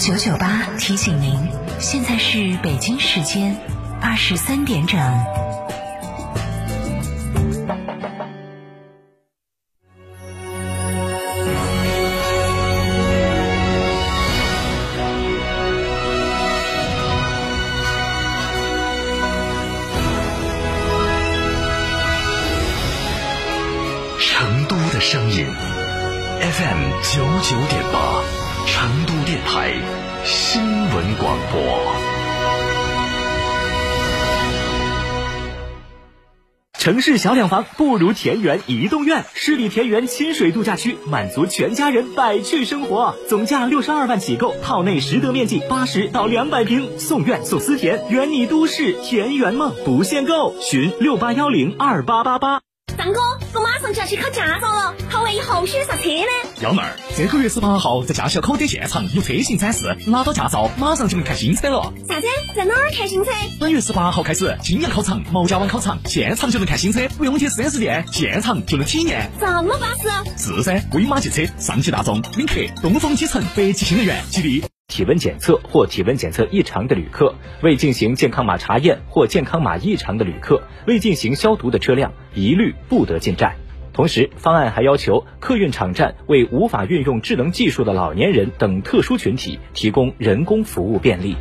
九九八提醒您，现在是北京时间二十三点整。成都的声音，FM 九九点八，成都电台新闻广播。城市小两房不如田园移动院，十里田园亲水度假区满足全家人百趣生活，总价六十二万起购，套内实得面积八十到两百平，送院送私田，圆你都市田园梦，不限购，询六八幺零二八八八。张哥，我马上就要去考驾照了，考完以后选啥车呢？幺妹儿，这个月十八号在驾校考点现场有车型展示，拿到驾照马上就能看新车了。啥子？在哪儿看新车？本月十八号开始，金阳考场、毛家湾考场现场就能看新车，不用去四 S 店，现场就能体验。这么巴适？是噻，威马汽车、上汽大众领克、东风启辰、北汽新能源、吉利。体温检测或体温检测异常的旅客，未进行健康码查验或健康码异常的旅客，未进行消毒的车辆，一律不得进站。同时，方案还要求客运场站为无法运用智能技术的老年人等特殊群体提供人工服务便利。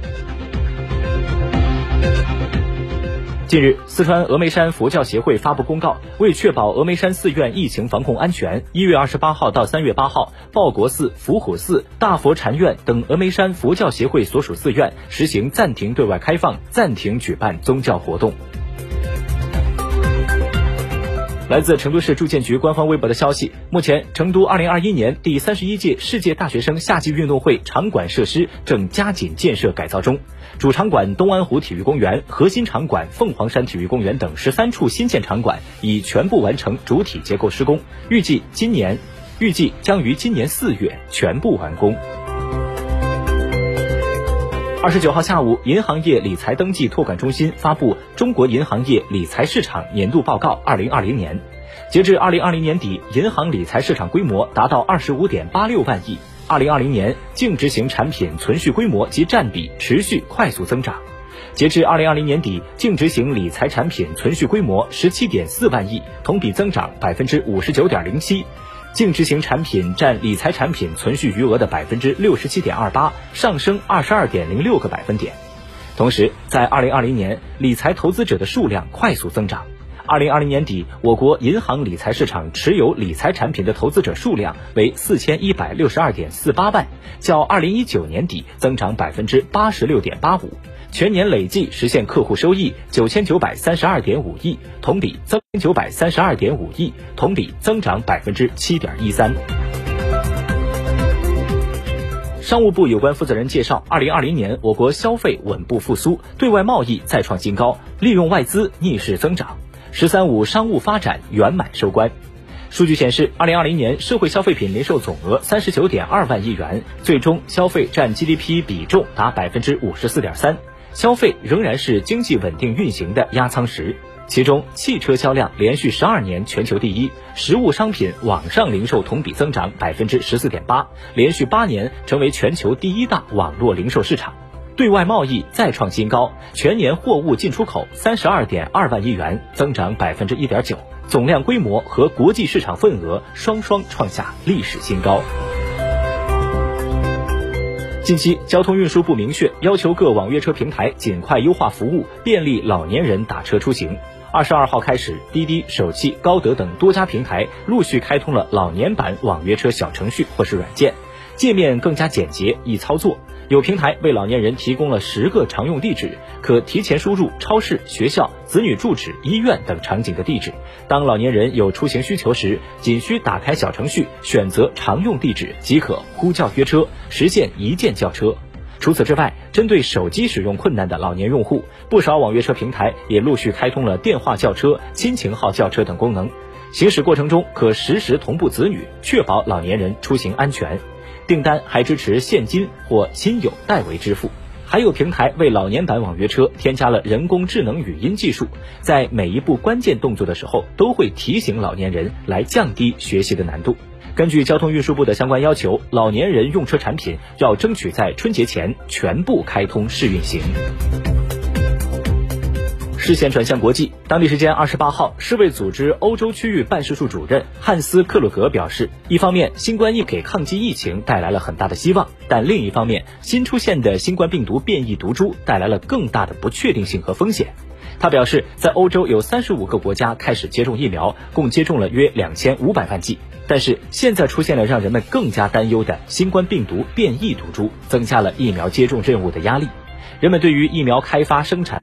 近日，四川峨眉山佛教协会发布公告，为确保峨眉山寺院疫情防控安全，一月二十八号到三月八号，报国寺、伏虎寺、大佛禅院等峨眉山佛教协会所属寺院实行暂停对外开放，暂停举办宗教活动。来自成都市住建局官方微博的消息，目前成都2021年第三十一届世界大学生夏季运动会场馆设施正加紧建设改造中，主场馆东安湖体育公园、核心场馆凤凰山体育公园等十三处新建场馆已全部完成主体结构施工，预计今年预计将于今年四月全部完工。二十九号下午，银行业理财登记托管中心发布《中国银行业理财市场年度报告（二零二零年）》。截至二零二零年底，银行理财市场规模达到二十五点八六万亿。二零二零年净执行产品存续规模及占比持续快速增长。截至二零二零年底，净执行理财产品存续规模十七点四万亿，同比增长百分之五十九点零七。净值型产品占理财产品存续余额的百分之六十七点二八，上升二十二点零六个百分点。同时，在二零二零年，理财投资者的数量快速增长。二零二零年底，我国银行理财市场持有理财产品的投资者数量为四千一百六十二点四八万，较二零一九年底增长百分之八十六点八五。全年累计实现客户收益九千九百三十二点五亿，同比增九百三十二点五亿，同比增长百分之七点一三。商务部有关负责人介绍，二零二零年我国消费稳步复苏，对外贸易再创新高，利用外资逆势增长，“十三五”商务发展圆满收官。数据显示，二零二零年社会消费品零售总额三十九点二万亿元，最终消费占 GDP 比重达百分之五十四点三。消费仍然是经济稳定运行的压舱石，其中汽车销量连续十二年全球第一，实物商品网上零售同比增长百分之十四点八，连续八年成为全球第一大网络零售市场。对外贸易再创新高，全年货物进出口三十二点二万亿元，增长百分之一点九，总量规模和国际市场份额双双创下历史新高。近期，交通运输部明确要求各网约车平台尽快优化服务，便利老年人打车出行。二十二号开始，滴滴、手机、高德等多家平台陆续开通了老年版网约车小程序或是软件，界面更加简洁易操作。有平台为老年人提供了十个常用地址，可提前输入超市、学校、子女住址、医院等场景的地址。当老年人有出行需求时，仅需打开小程序，选择常用地址即可呼叫约车，实现一键叫车。除此之外，针对手机使用困难的老年用户，不少网约车平台也陆续开通了电话叫车、亲情号叫车等功能。行驶过程中可实时同步子女，确保老年人出行安全。订单还支持现金或亲友代为支付。还有平台为老年版网约车添加了人工智能语音技术，在每一步关键动作的时候都会提醒老年人，来降低学习的难度。根据交通运输部的相关要求，老年人用车产品要争取在春节前全部开通试运行。视线转向国际，当地时间二十八号，世卫组织欧洲区域办事处主任汉斯克鲁格表示，一方面，新冠疫给抗击疫情带来了很大的希望，但另一方面，新出现的新冠病毒变异毒株带来了更大的不确定性和风险。他表示，在欧洲有三十五个国家开始接种疫苗，共接种了约两千五百万剂，但是现在出现了让人们更加担忧的新冠病毒变异毒株，增加了疫苗接种任务的压力。人们对于疫苗开发生产。